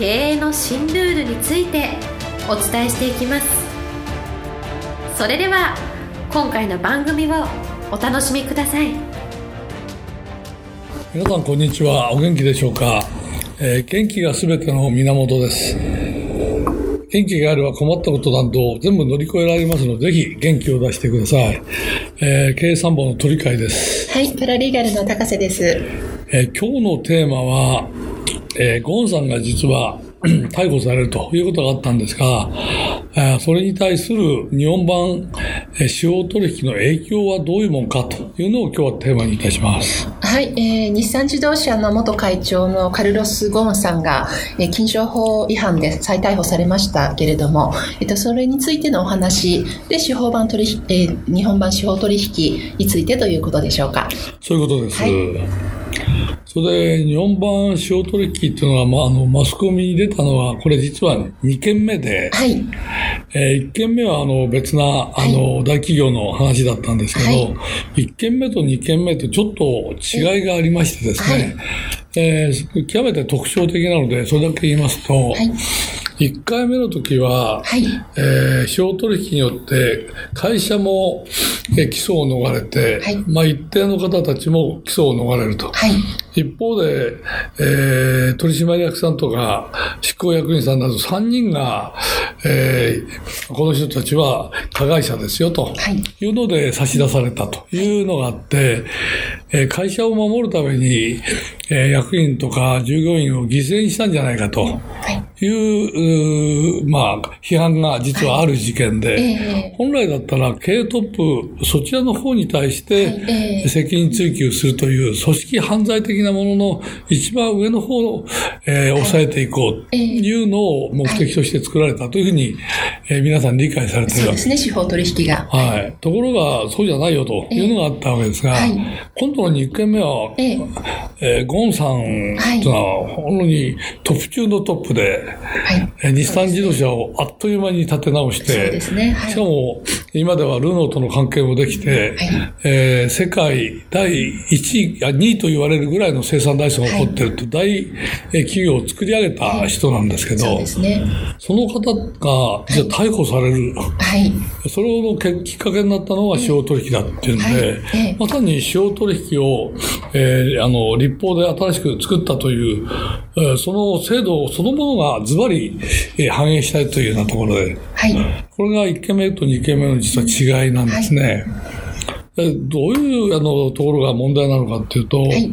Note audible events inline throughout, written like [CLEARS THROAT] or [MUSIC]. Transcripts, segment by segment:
経営の新ルールについてお伝えしていきますそれでは今回の番組をお楽しみください皆さんこんにちはお元気でしょうか、えー、元気がすべての源です元気があれば困ったことなど全部乗り越えられますので、ぜひ元気を出してください。えー、経営参謀の鳥海です。はい、パラリーガルの高瀬です。えー、今日のテーマは、えー、ゴンさんが実は [CLEARS THROAT] 逮捕されるということがあったんですが、それに対する日本版司法取引の影響はどういうものかというのを今日はテーマにいたします。はい、えー、日産自動車の元会長のカルロス・ゴーンさんが、えー、金商法違反で再逮捕されましたけれども、えっと、それについてのお話で司法版取引、えー、日本版司法取引についてということでしょうか。そういうことです。はいそれで、日本版司法取引っていうのは、まあ、あの、マスコミに出たのは、これ実は2件目で、はい。えー、1件目は、あの、別な、あの、はい、大企業の話だったんですけど、はい、1件目と2件目ってちょっと違いがありましてですね、はい、えー、極めて特徴的なので、それだけ言いますと、はい。1回目の時は、はい、えー、司法取引によって会社も、えー、起訴を逃れて、はい、まあ一定の方たちも起訴を逃れると。はい、一方で、えー、取締役さんとか執行役員さんなど3人が、えー、この人たちは加害者ですよと。い。うので差し出されたと。いうのがあって、えー、会社を守るために、えー、役員とか従業員を犠牲にしたんじゃないかと。い。う、まあ、批判が実はある事件で、本来だったら経営トップ、そちらの方に対して責任追及するという組織犯罪的なものの一番上の方を、えー、抑えていこうというのを目的として作られたというふうに、えー、皆さん理解されてるわけ。です。そうですね、司法取引が。はい。ところが、そうじゃないよというのがあったわけですが、今度の2件目は、えー、ゴンさんというのは、本当にトップ中のトップで、はい、日産自動車をあっという間に立て直して、ね。はい、しかも今ではルノーとの関係もできて、はい、えー、世界第1位、2位と言われるぐらいの生産台数が起こってると、大企業を作り上げた人なんですけど、はいそね、その方がじゃ逮捕される、はい、それのきっかけになったのが司法取引だっていうんで、まさに司法取引を、えー、あの立法で新しく作ったという、えー、その制度そのものがズバリ、えー、反映したいというようなところで、はい、これが1件目と2件目の実は違いなんですね。はい、どういうあのところが問題なのかっていうと、はい、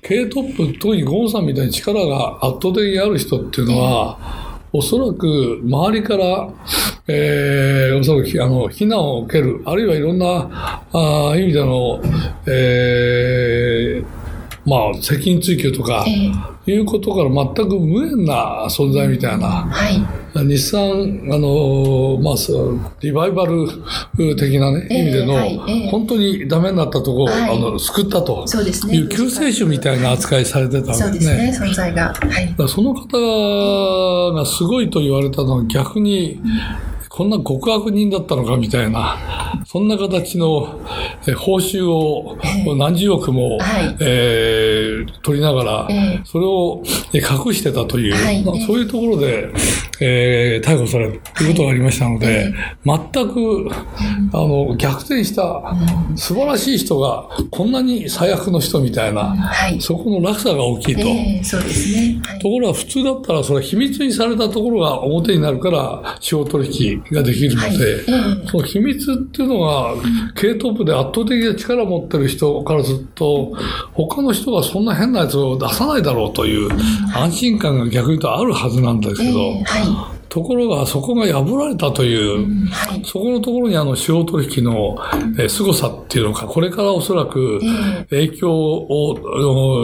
経営トップ、特にゴンさんみたいに力が圧倒的にある人っていうのは、おそらく周りから、えー、おそらくあの非難を受ける、あるいはいろんなあ意味での、えー、まあ、責任追及とか、いうことから全く無縁な存在みたいな、はい、日産、あの、まあ、リバイバル的なね、意味での、はい、本当にダメになったところを、はい、あの救ったという救世主みたいな扱いされてたわけですね。そうですね、存在が。はい、その方がすごいと言われたのは逆に、こんな極悪人だったのかみたいな、そんな形の報酬を何十億も、えー、取りながら、それを隠してたという、まあ、そういうところで、えー、逮捕されるということがありましたので、全くあの逆転した素晴らしい人がこんなに最悪の人みたいな、そこの落差が大きいと。そうですね。ところが普通だったらそれは秘密にされたところが表になるから司法取引ができるので、はい、その秘密っていうのが、経営トップで圧倒的な力を持ってる人からすると、他の人がそんな変なやつを出さないだろうという安心感が逆に言うとあるはずなんですけど、mãe ところが、そこが破られたという、うんはい、そこのところにあの、司法取引の、えー、凄さっていうのか、これからおそらく影響を、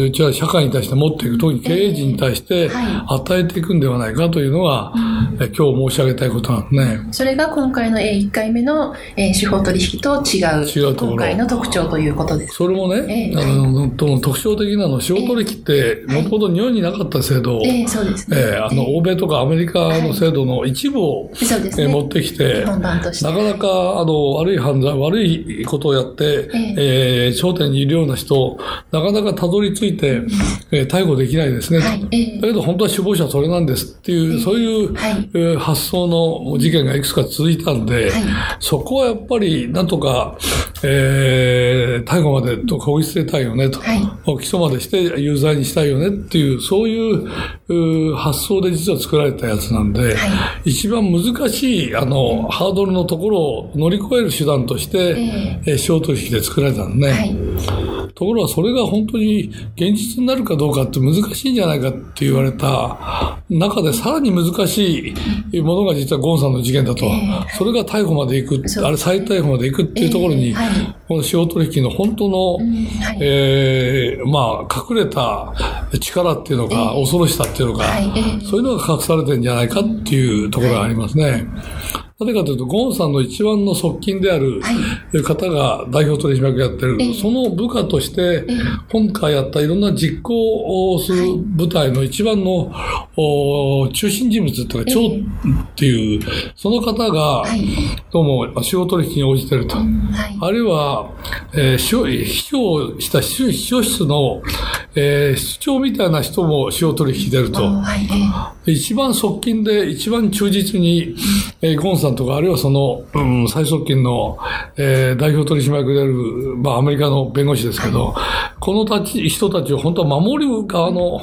えー、社会に対して持っていく、特に経営陣に対して与えていくんではないかというのが、えー、今日申し上げたいことなんですね。それが今回の1回目の、えー、司法取引と違う、違うところ。今回の特徴ということです。それもね、えー、あの、特徴的なの、司法取引って、もともと日本になかった制度を、えー、そうですね。えー、あの、欧米とかアメリカの制度の一部を、ね、持ってきて、なかなか、あの、悪い犯罪、悪いことをやって、えー、頂点にいるような人、なかなかたどり着いて、えー、逮捕できないですね。はい、だけど本当は首謀者はそれなんですっていう、そういう、はい、発想の事件がいくつか続いたんで、はい、そこはやっぱりなんとか、えー、逮捕までとこぎ捨てたいよねと、はい、起訴までして有罪にしたいよねっていう、そういう発想で実は作られたやつなんで、はい、一番難しいあのハードルのところを乗り越える手段として、えー、小取引で作られたんね。はいところがそれが本当に現実になるかどうかって難しいんじゃないかって言われた中でさらに難しいものが実はゴンさんの事件だと。それが逮捕まで行く、あれ再逮捕まで行くっていうところに、この司法取引の本当の、えまあ隠れた力っていうのか、恐ろしさっていうのか、そういうのが隠されてるんじゃないかっていうところがありますね。なぜかというと、ゴンさんの一番の側近である方が代表取締役やってる、はい、その部下として、今回やったいろんな実行をする部隊の一番の、中心人物というか、長っていう、その方が、どうも司法取引に応じてると。あるいは、えー、秘書した秘書室の、えー、室長みたいな人も司法取引してると。一番側近で一番忠実に、えー、ゴンさんとか、あるいはその、うん、最側近の、えー、代表取締役である、まあ、アメリカの弁護士ですけど、はい、このたち人たちを本当は守る側の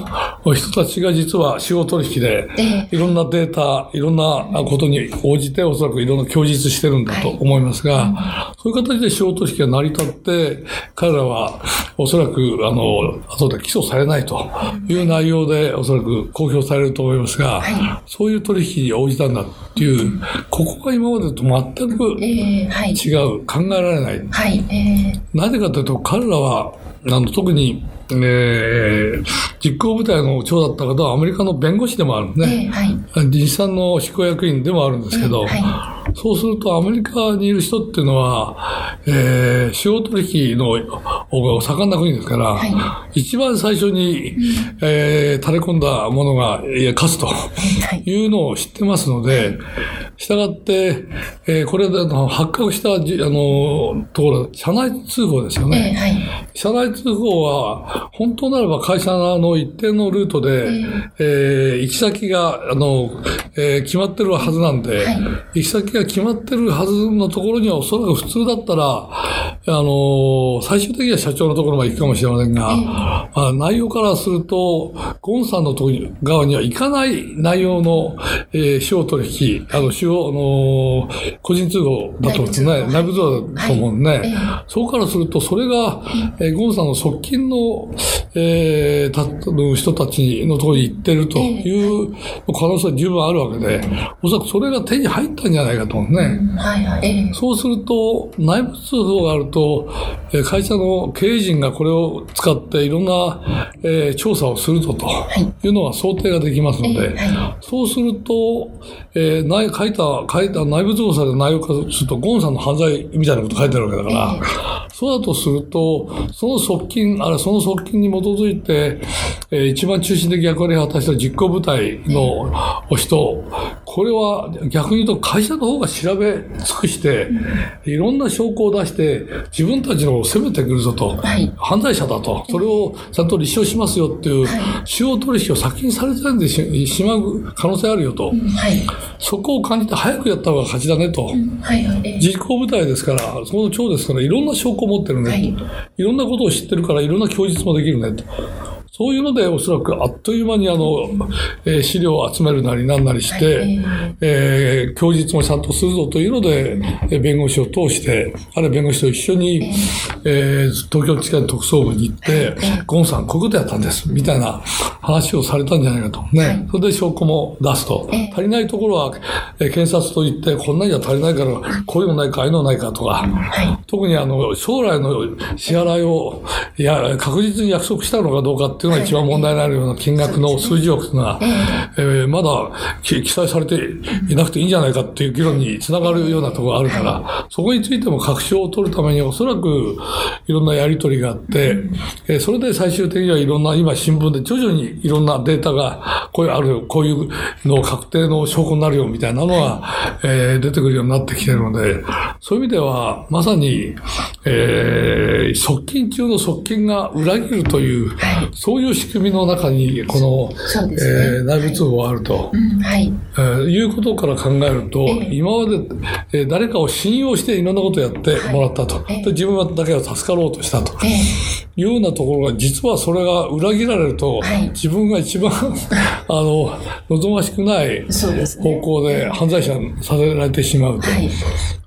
人たちが実は司法取引で、いろんなデータ、いろんなことに応じて、おそらくいろんな供述してるんだと思いますが、はい、そういう形で司法取引が成り立って、彼らはおそらく、あの、後で起訴されないと。いう内容で、おそらく公表されると思います。が、はい、そういう取引に応じたんだっていう、ここが今までと全く違う、えーはい、考えられない。はい。えー、なぜかというと、彼らは、あの特にえー、実行部隊の長だった方はアメリカの弁護士でもあるんですね。えーはい、実際の執行役員でもあるんですけど、えーはい、そうするとアメリカにいる人っていうのは、えー、司法取引の盛んな国ですから、はい、一番最初に、えー、垂れ込んだものが勝つとい。うのを知ってますので、したがって、えー、これで発覚したあのところ、社内通報ですよね。えーはい、社内通報は、本当ならば会社の一定のルートで、えー、えー、行き先が、あの、えー、決まってるはずなんで、はい、行き先が決まってるはずのところには、おそらく普通だったら、あの、最終的には社長のところまで行くかもしれませんが、えー、まあ、内容からすると、ゴンさんのと側には行かない内容の、えー、司法取引、あの、司法、あの、個人通報だと思うんですね。内部通報だと思うんでね。はい。えー、そうからすると、それが、えー、ゴンさんの側近の、えー、た人たちのところに行ってるという可能性は十分あるわけで、おそらくそれが手に入ったんじゃないかと思うね。はいはい、そうすると、内部通報があると、会社の経営陣がこれを使っていろんな、えー、調査をするととい。うのは想定ができますので、そうすると、えー、内書いた、書いた内部調査で内容化すると、ゴンさんの犯罪みたいなこと書いてあるわけだから、そうだとすると、その側近、あれその側近に基づいて、えー、一番中心的役割を果たした実行部隊の人、これは逆に言うと会社の方が調べ尽くして、いろんな証拠を出して、自分たちのを責めてくるぞと、はい、犯罪者だと、それをちゃんと立証しますよっていう、司法取引を先にされてるんでしまう可能性あるよと、はい、そこを感じて早くやった方が勝ちだねと、はいはい、実行部隊ですから、その長ですから、いろんな証拠を持ってるね、はい、いろんなことを知ってるから、いろんな供述もできるねと。そういうので、おそらくあっという間にあの、えー、資料を集めるなりなんなりして、はい、えー、供述もちゃんとするぞというので、え弁護士を通して、あるいは弁護士と一緒に、えー、東京地検特捜部に行って、ゴンさん、こういうことやったんです、みたいな話をされたんじゃないかと。ね。それで証拠も出すと。足りないところは、えー、検察と言って、こんなには足りないから、こういうのないか、ああいうのないかとか、特にあの、将来の支払いを、いや、確実に約束したのかどうかっていうのが一番問題になるような金額の数字億が、えー、まだ記載されていなくていいんじゃないかっていう議論につながるようなところがあるから、そこについても確証を取るためにおそらくいろんなやり取りがあって、えー、それで最終的にはいろんな今新聞で徐々にいろんなデータがこういうある、こういうの確定の証拠になるよみたいなのが、えー、出てくるようになってきてるので、そういう意味ではまさに、えー、側近中の側近が裏切るという、はい、そういう仕組みの中にこの、ね。えー、内部通報があると、はい。えー、いうことから考えると、えー、今まで、えー、誰かを信用していろんなことをやってもらったと、はい、で自分だけは助かろうとしたと、えー、いうようなところが実はそれが裏切られると、はい、自分が一番 [LAUGHS] あの望ましくない方向で犯罪者させられてしまうと。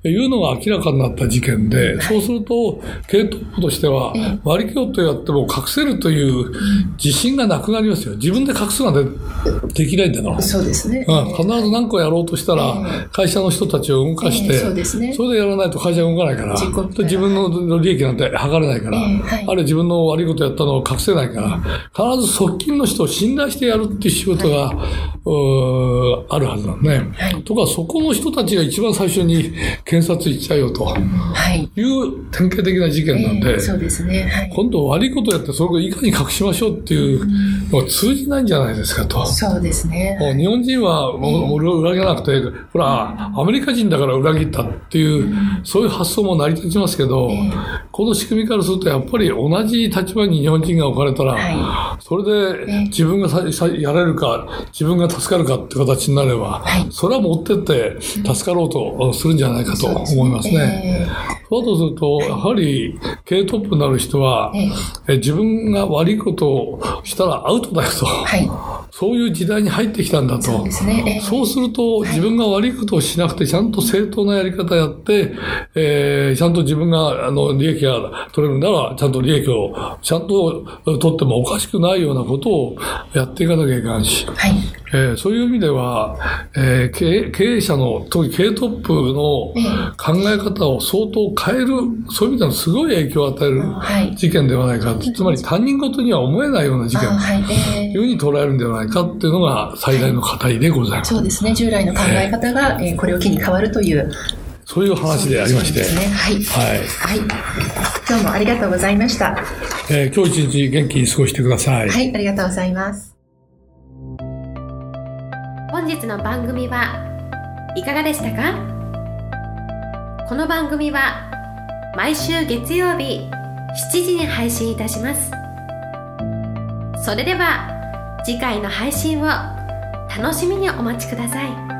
いうのが明らかになった事件で、そうすると、系トップとしては、割り切とやっても隠せるという自信がなくなりますよ。自分で隠すなんてできないんだから。そうですね。うん、必ず何個やろうとしたら、会社の人たちを動かして、そうですね。それでやらないと会社が動かないから、自分の利益なんて測れないから、あるいは自分の悪いことやったのを隠せないから、必ず側近の人を信頼してやるっていう仕事が、あるはずなんね。とか、そこの人たちが一番最初に検察行っちゃうよと、い。う典型的な事件なんで、そうですね。今度悪いことやって、それをいかに隠しましょうっていうのが通じないんじゃないですかと。そうですね。日本人はもう裏切らなくて、ほら、アメリカ人だから裏切ったっていう、そういう発想も成り立ちますけど、この仕組みからすると、やっぱり同じ立場に日本人が置かれたら、それで自分がさやれるか、自分が助かるかって形になれば、それは持ってって助かろうとするんじゃないかと思いますね。そうとすると、やはり経営トップになる人は、え自分が悪いことをしたらアウトだよと。はいそういう時代に入ってきたんだと。そうですね。ると、自分が悪いことをしなくて、ちゃんと正当なやり方やって、えー、ちゃんと自分が、あの、利益が取れるなら、ちゃんと利益を、ちゃんと取ってもおかしくないようなことをやっていかなきゃいけないし。はい。えー、そういう意味では、えー、経経営者の、特に経営トップの考え方を相当変える、そういう意味ではすごい影響を与える事件ではないか。はい、つまり他人事には思えないような事件というふうに捉えるんではないかっていうのが最大の課題でございます。そうですね。従来の考え方が、えー、これを機に変わるという。そういう話でありまして。ね、はい。はい。はい。今日もありがとうございました。えー、今日一日元気に過ごしてください。はい、ありがとうございます。本日の番組はいかがでしたか？この番組は毎週月曜日7時に配信いたします。それでは次回の配信を楽しみにお待ちください。